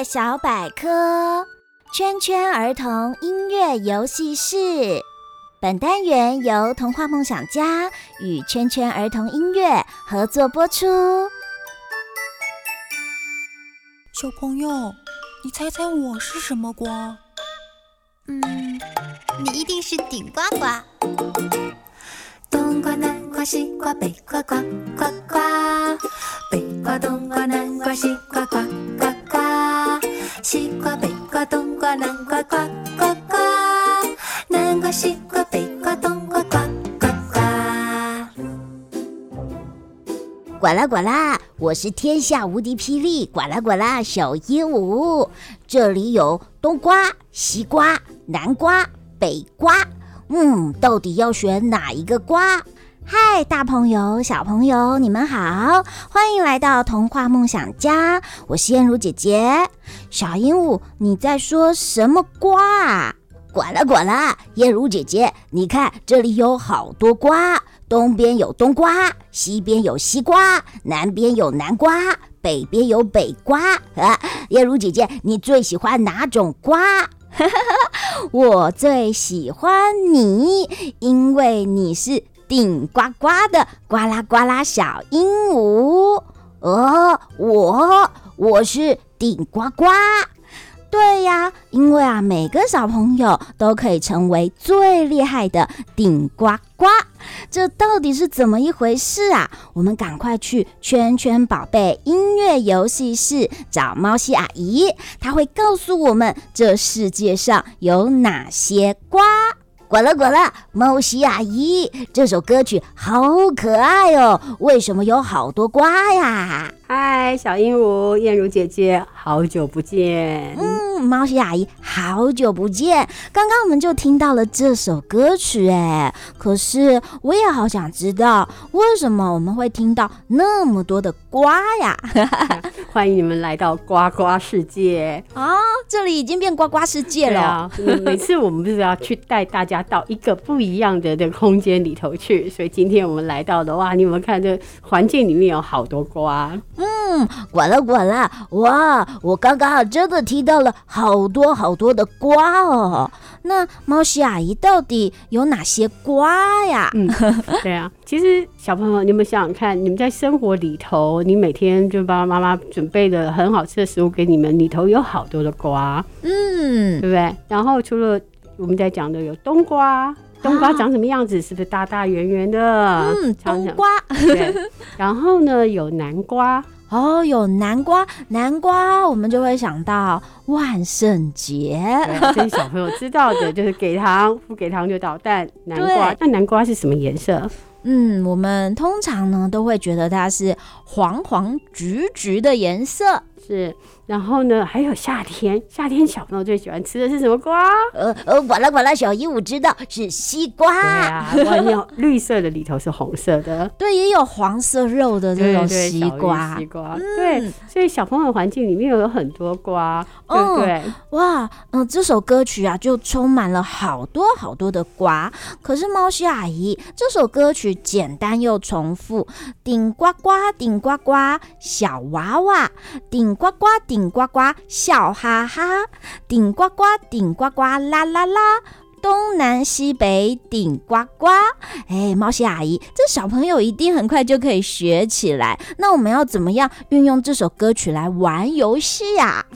乐小百科，圈圈儿童音乐游戏室。本单元由童话梦想家与圈圈儿童音乐合作播出。小朋友，你猜猜我是什么瓜？嗯，你一定是顶呱呱。冬瓜、南瓜、西瓜、北瓜，呱呱呱。北瓜、冬瓜、南瓜、西瓜，呱呱呱呱。南瓜、西瓜、北瓜、冬瓜，呱呱呱。呱啦呱啦，我是天下无敌霹雳呱啦呱啦小鹦鹉。这里有冬瓜、西瓜、南瓜、北瓜。嗯，到底要选哪一个瓜？嗨，大朋友、小朋友，你们好，欢迎来到童话梦想家。我是燕如姐姐。小鹦鹉，你在说什么瓜啊？呱啦呱啦，燕如姐姐，你看这里有好多瓜，东边有冬瓜，西边有西瓜，南边有南瓜，北边有北瓜。啊，燕如姐姐，你最喜欢哪种瓜？我最喜欢你，因为你是顶呱呱的呱啦呱啦小鹦鹉。哦，我我是顶呱呱。对呀，因为啊，每个小朋友都可以成为最厉害的顶呱呱。这到底是怎么一回事啊？我们赶快去圈圈宝贝音乐游戏室找猫西阿姨，她会告诉我们这世界上有哪些瓜。呱啦呱啦，猫西阿姨，这首歌曲好可爱哦！为什么有好多瓜呀？嗨，小鹦鹉，燕如姐姐，好久不见。嗯，猫西阿姨，好久不见。刚刚我们就听到了这首歌曲，哎，可是我也好想知道，为什么我们会听到那么多的瓜呀？欢迎你们来到呱呱世界啊！这里已经变呱呱世界了。啊、每次我们不是要去带大家到一个不一样的的空间里头去，所以今天我们来到的哇，你有没有看这环境里面有好多瓜？嗯，管了管了，哇，我刚刚真的听到了好多好多的瓜哦。那猫西阿姨到底有哪些瓜呀？嗯，对啊，其实小朋友，你们想想看，你们在生活里头，你每天就爸爸妈妈准备的很好吃的食物给你们，里头有好多的瓜，嗯，对不对？然后除了我们在讲的有冬瓜，冬瓜长什么样子？啊、是不是大大圆圆的？嗯，冬瓜。对。然后呢，有南瓜。哦，有南瓜，南瓜我们就会想到万圣节。这是小朋友知道的，就是给糖不给糖就捣蛋。南瓜，那南瓜是什么颜色？嗯，我们通常呢都会觉得它是黄黄橘橘的颜色。是，然后呢，还有夏天，夏天小朋友最喜欢吃的是什么瓜？呃呃，呱啦呱啦，小姨我知道是西瓜。对啊，有绿色的，里头是红色的。对，也有黄色肉的这种西瓜。西瓜，对，所以小朋友环境里面有很多瓜，对不对？嗯、哇，嗯、呃，这首歌曲啊，就充满了好多好多的瓜。可是猫西阿姨，这首歌曲简单又重复，顶呱呱，顶呱呱，小娃娃，顶。顶呱呱顶呱呱笑哈哈，顶呱呱顶呱呱啦啦啦，东南西北顶呱呱。哎，猫西阿姨，这小朋友一定很快就可以学起来。那我们要怎么样运用这首歌曲来玩游戏呀？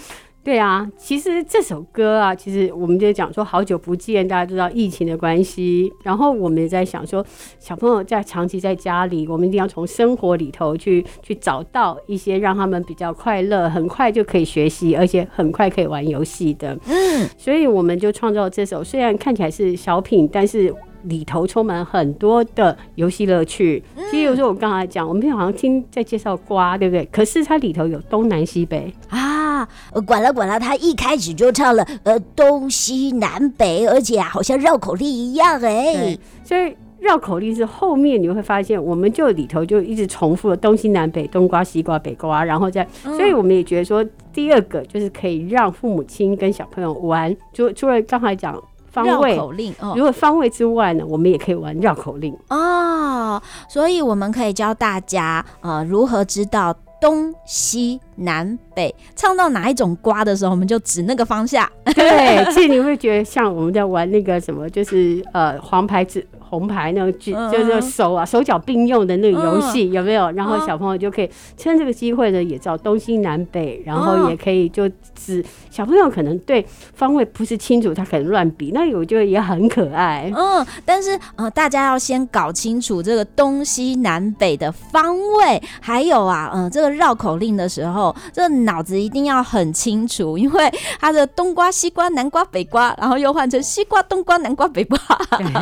对啊，其实这首歌啊，其实我们就讲说好久不见，大家知道疫情的关系，然后我们也在想说，小朋友在长期在家里，我们一定要从生活里头去去找到一些让他们比较快乐，很快就可以学习，而且很快可以玩游戏的。嗯，所以我们就创造这首，虽然看起来是小品，但是。里头充满很多的游戏乐趣。其实有时候我刚才讲，我们好像听在介绍瓜，对不对？可是它里头有东南西北啊，管了管了，他一开始就唱了呃东西南北，而且好像绕口令一样哎。所以绕口令是后面你会发现，我们就里头就一直重复了东西南北，冬瓜西瓜北瓜，然后再，所以我们也觉得说，第二个就是可以让父母亲跟小朋友玩，就除了刚才讲。方位，绕口令，哦，如果方位之外呢，我们也可以玩绕口令哦。所以我们可以教大家呃如何知道东西南北，唱到哪一种瓜的时候，我们就指那个方向。对，其实你会觉得像我们在玩那个什么，就是呃黄牌子。红牌那个就就是手啊手脚并用的那个游戏有没有？然后小朋友就可以趁这个机会呢，也知道东西南北，然后也可以就指小朋友可能对方位不是清楚，他可能乱比，那我觉得也很可爱。嗯，但是呃，大家要先搞清楚这个东西南北的方位，还有啊，嗯、呃，这个绕口令的时候，这个脑子一定要很清楚，因为它的冬瓜、西瓜、南瓜、北瓜，然后又换成西瓜、冬瓜、南瓜、北瓜，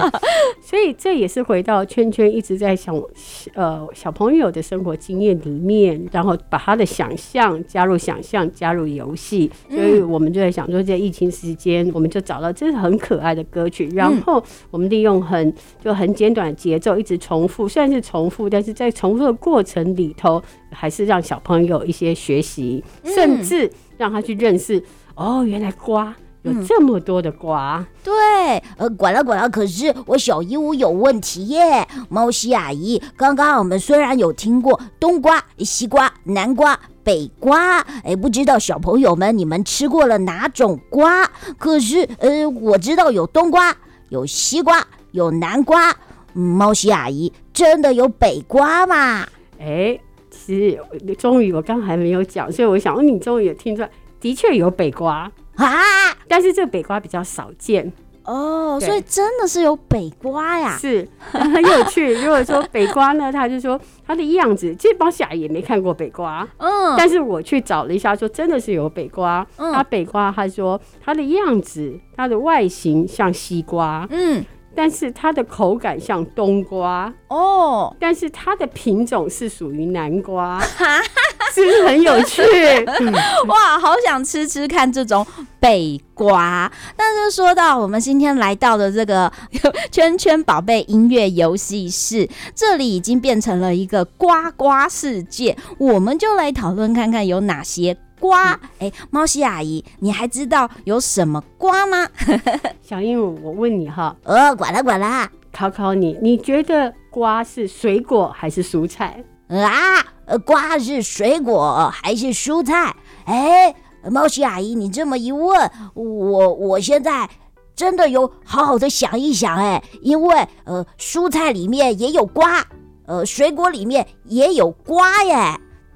所以。这也是回到圈圈一直在想，呃，小朋友的生活经验里面，然后把他的想象加入想象，加入游戏。所以我们就在想说，在疫情时间，我们就找到这是很可爱的歌曲，然后我们利用很就很简短的节奏，一直重复，虽然是重复，但是在重复的过程里头，还是让小朋友一些学习，甚至让他去认识哦，原来瓜。有这么多的瓜，嗯、对，呃，管了管了。可是我小鹦鹉有问题耶，猫西阿姨，刚刚我们虽然有听过冬瓜、西瓜、南瓜、北瓜，哎，不知道小朋友们你们吃过了哪种瓜？可是，呃，我知道有冬瓜、有西瓜、有南瓜。猫西阿姨，真的有北瓜吗？哎，其实终于我刚还没有讲，所以我想，问，你终于也听出来，的确有北瓜。啊！但是这个北瓜比较少见。哦，所以真的是有北瓜呀，是。很有趣。如果说北瓜呢，他就说它的样子，其实猫西阿姨也没看过北瓜，嗯，但是我去找了一下，说真的是有北瓜。嗯，它北瓜，他说它的样子，它的外形像西瓜，嗯。但是它的口感像冬瓜。哦，但是它的品种是属于南瓜，是不是很有趣？哇，好想吃吃看这种北瓜。但是说到我们今天来到的这个 圈圈宝贝音乐游戏室，这里已经变成了一个瓜瓜世界，我们就来讨论看看有哪些。瓜，哎、欸，猫西阿姨，你还知道有什么瓜吗？小鹦鹉，我问你哈，呃，管啦管啦，考考你，你觉得瓜是水果还是蔬菜？啊，瓜是水果还是蔬菜？哎、欸，猫西阿姨，你这么一问，我我现在真的有好好的想一想，哎，因为呃，蔬菜里面也有瓜，呃，水果里面也有瓜耶。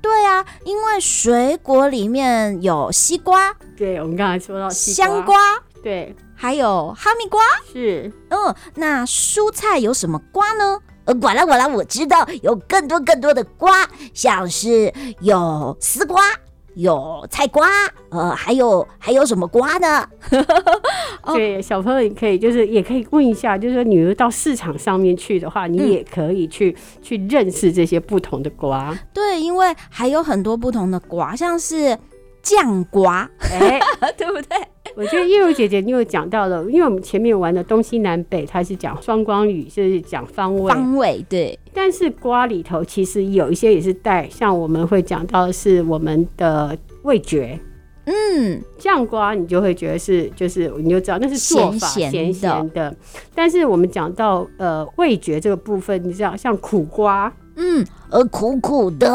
对啊，因为水果里面有西瓜，对，我们刚才说到香瓜，对，还有哈密瓜，是，嗯，那蔬菜有什么瓜呢？呃，管啦管啦，我知道有更多更多的瓜，像是有丝瓜。有菜瓜，呃，还有还有什么瓜呢？对，小朋友你可以就是也可以问一下，就是说你到市场上面去的话，你也可以去、嗯、去认识这些不同的瓜。对，因为还有很多不同的瓜，像是酱瓜，哎、欸，对不对？我觉得叶如姐姐你有讲到了，因为我们前面玩的东西南北，它是讲双光语，就是讲方位。方位对，但是瓜里头其实有一些也是带，像我们会讲到的是我们的味觉。嗯，酱瓜你就会觉得是，就是你就知道那是做法咸咸的。但是我们讲到呃味觉这个部分，你知道像苦瓜，嗯，呃苦苦的，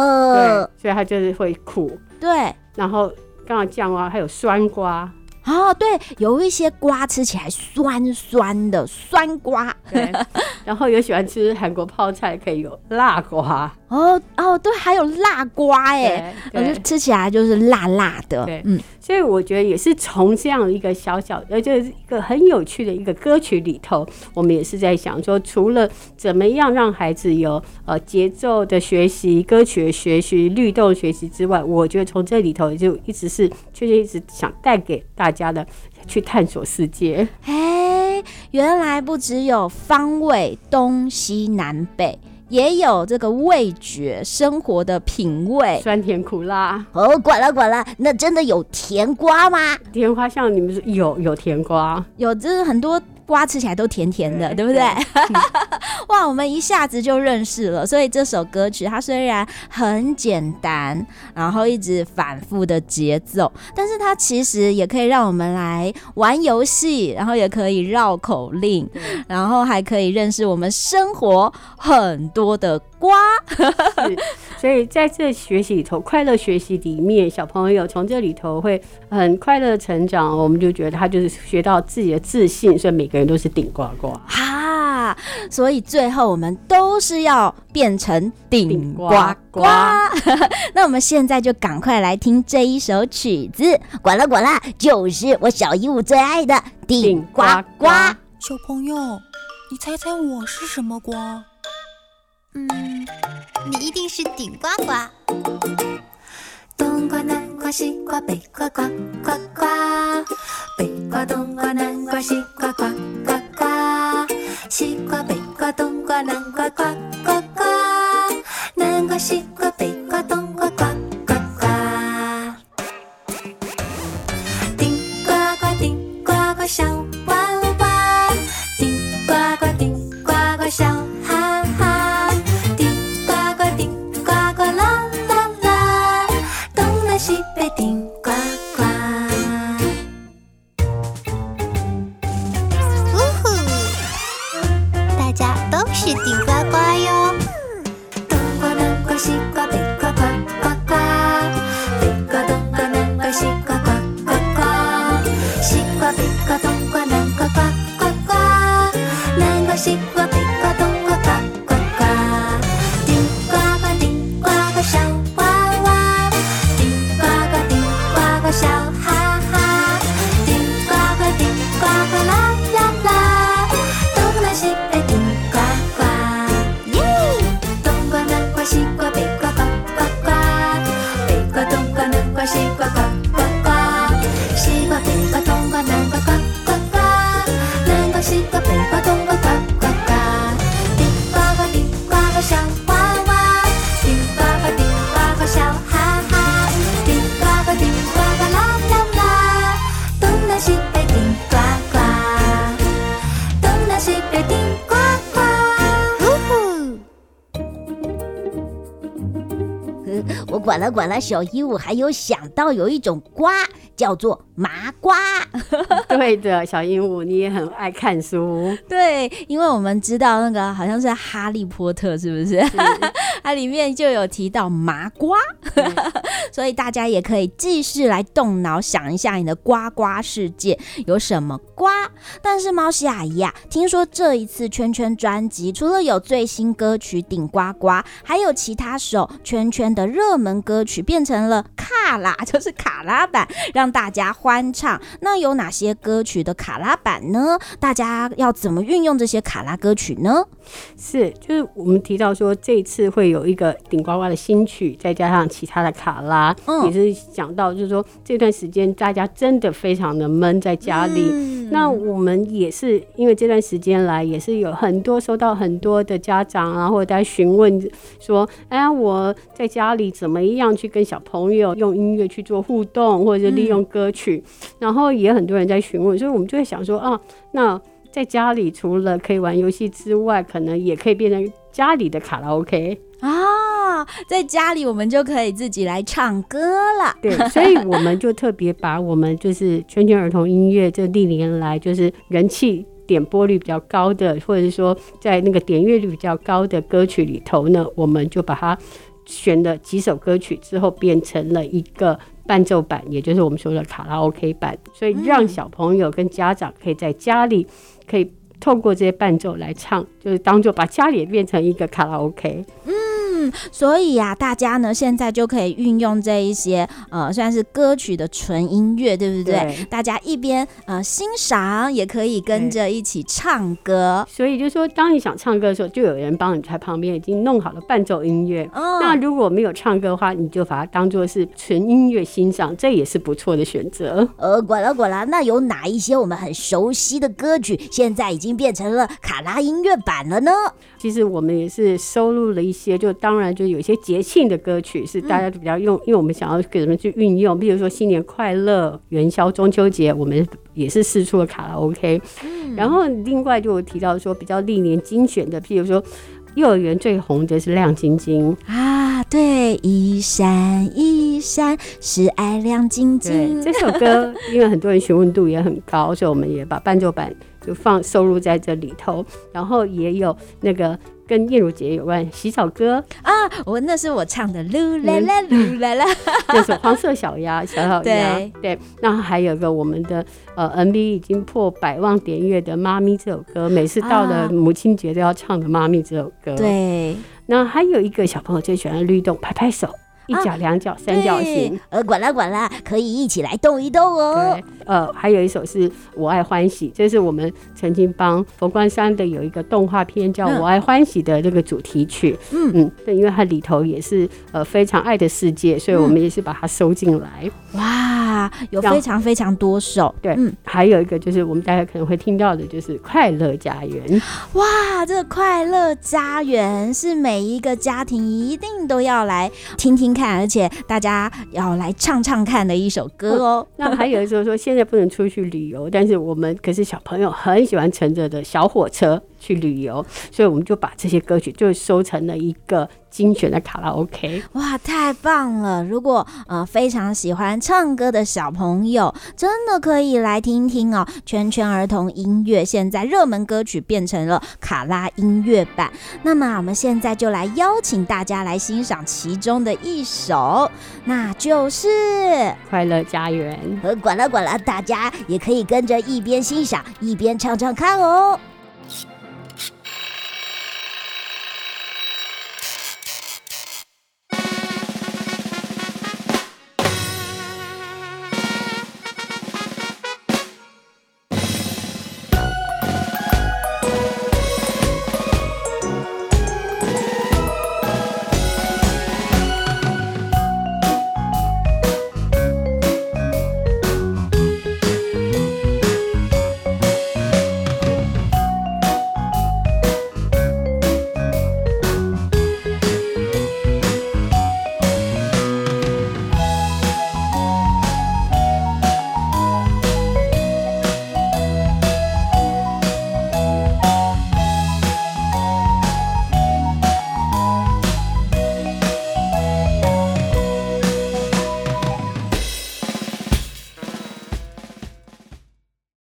对，所以它就是会苦。对，然后刚好酱瓜还有酸瓜。哦，对，有一些瓜吃起来酸酸的酸瓜，对，然后有喜欢吃韩国泡菜，可以有辣瓜。哦哦，对，还有辣瓜哎，吃起来就是辣辣的。对，嗯，所以我觉得也是从这样一个小小，呃，就是一个很有趣的一个歌曲里头，我们也是在想说，除了怎么样让孩子有呃节奏的学习、歌曲的学习、律动学习之外，我觉得从这里头就一直是确实一直想带给大家的去探索世界。哎，原来不只有方位东西南北。也有这个味觉，生活的品味，酸甜苦辣。哦，管了管了，那真的有甜瓜吗？甜瓜像你们说有有甜瓜，有就是很多。瓜吃起来都甜甜的，对，不对？哇，我们一下子就认识了。所以这首歌曲它虽然很简单，然后一直反复的节奏，但是它其实也可以让我们来玩游戏，然后也可以绕口令，然后还可以认识我们生活很多的瓜。所以在这学习里头，快乐学习里面，小朋友从这里头会很快乐的成长。我们就觉得他就是学到自己的自信，所以每个人都是顶呱呱。哈，所以最后我们都是要变成顶呱呱。那我们现在就赶快来听这一首曲子，管啦管啦，就是我小鹦鹉最爱的顶呱呱。小朋友，你猜猜我是什么瓜？嗯，你一定是顶呱呱。冬瓜南瓜西瓜北瓜呱呱呱，北瓜冬瓜南瓜西瓜呱呱呱，西瓜北瓜冬瓜南瓜呱呱呱，南瓜西瓜北管了管了，小鹦鹉还有想到有一种瓜叫做麻瓜。对的，小鹦鹉你也很爱看书。对，因为我们知道那个好像是哈利波特，是不是？它里面就有提到麻瓜，嗯、所以大家也可以继续来动脑想一下，你的瓜瓜世界有什么瓜？但是猫西阿姨啊，听说这一次圈圈专辑除了有最新歌曲《顶呱呱》，还有其他首圈圈的热门歌曲变成了卡拉，就是卡拉版，让大家欢唱。那有哪些歌曲的卡拉版呢？大家要怎么运用这些卡拉歌曲呢？是，就是我们提到说这一次会有一个顶呱呱的新曲，再加上其他的卡拉，嗯、也是讲到就是说这段时间大家真的非常的闷在家里。嗯、那我们也是因为这段时间来，也是有很多收到很多的家长啊，或者在询问说，哎呀，我在家里怎么样去跟小朋友用音乐去做互动，或者是利用歌曲，嗯、然后也很多人在询问，所以我们就会想说啊，那在家里除了可以玩游戏之外，可能也可以变成家里的卡拉 OK 啊，在家里我们就可以自己来唱歌了。对，所以我们就特别把我们就是圈圈儿童音乐这历年来就是人气点播率比较高的，或者是说在那个点阅率比较高的歌曲里头呢，我们就把它选了几首歌曲之后变成了一个。伴奏版，也就是我们说的卡拉 OK 版，所以让小朋友跟家长可以在家里可以透过这些伴奏来唱，就是当做把家里变成一个卡拉 OK。嗯，所以呀、啊，大家呢现在就可以运用这一些呃，算是歌曲的纯音乐，对不对？对，大家一边呃欣赏，也可以跟着一起唱歌。所以就说，当你想唱歌的时候，就有人帮你在旁边已经弄好了伴奏音乐。嗯，那如果没有唱歌的话，你就把它当做是纯音乐欣赏，这也是不错的选择。呃，果然果然，那有哪一些我们很熟悉的歌曲，现在已经变成了卡拉音乐版了呢？其实我们也是收录了一些，就当然就有一些节庆的歌曲是大家比较用，嗯、因为我们想要给人们去运用，比如说新年快乐、元宵、中秋节，我们也是试出了卡拉 OK。嗯、然后另外就提到说比较历年精选的，譬如说幼儿园最红的是亮晶晶啊，对，一闪一闪是爱亮晶晶。这首歌因为很多人询问度也很高，所以我们也把伴奏版就放收入在这里头，然后也有那个。跟燕如姐有关洗澡歌啊，我那是我唱的，噜啦啦噜啦啦，那是黄色小鸭，小小鸭，对对。那还有个我们的呃 MV 已经破百万点阅的《妈咪》这首歌，每次到了母亲节都要唱的《妈咪》这首歌。对。那还有一个小朋友最喜欢的律动，拍拍手。一角、两角、三角形，呃，管啦管啦，可以一起来动一动哦。对，呃，还有一首是我爱欢喜，这是我们曾经帮佛光山的有一个动画片叫《我爱欢喜》的这个主题曲。嗯嗯，对，因为它里头也是呃非常爱的世界，所以我们也是把它收进来。哇，有非常非常多首。对，嗯，还有一个就是我们大家可能会听到的，就是快乐家园。哇，这个快乐家园是每一个家庭一定都要来听听看。而且大家要来唱唱看的一首歌哦。那还有就是说，现在不能出去旅游，但是我们可是小朋友很喜欢乘着的小火车去旅游，所以我们就把这些歌曲就收成了一个。精选的卡拉 OK，哇，太棒了！如果呃非常喜欢唱歌的小朋友，真的可以来听听哦。圈圈儿童音乐现在热门歌曲变成了卡拉音乐版，那么我们现在就来邀请大家来欣赏其中的一首，那就是《快乐家园》。呃管了管了，大家也可以跟着一边欣赏一边唱唱看哦。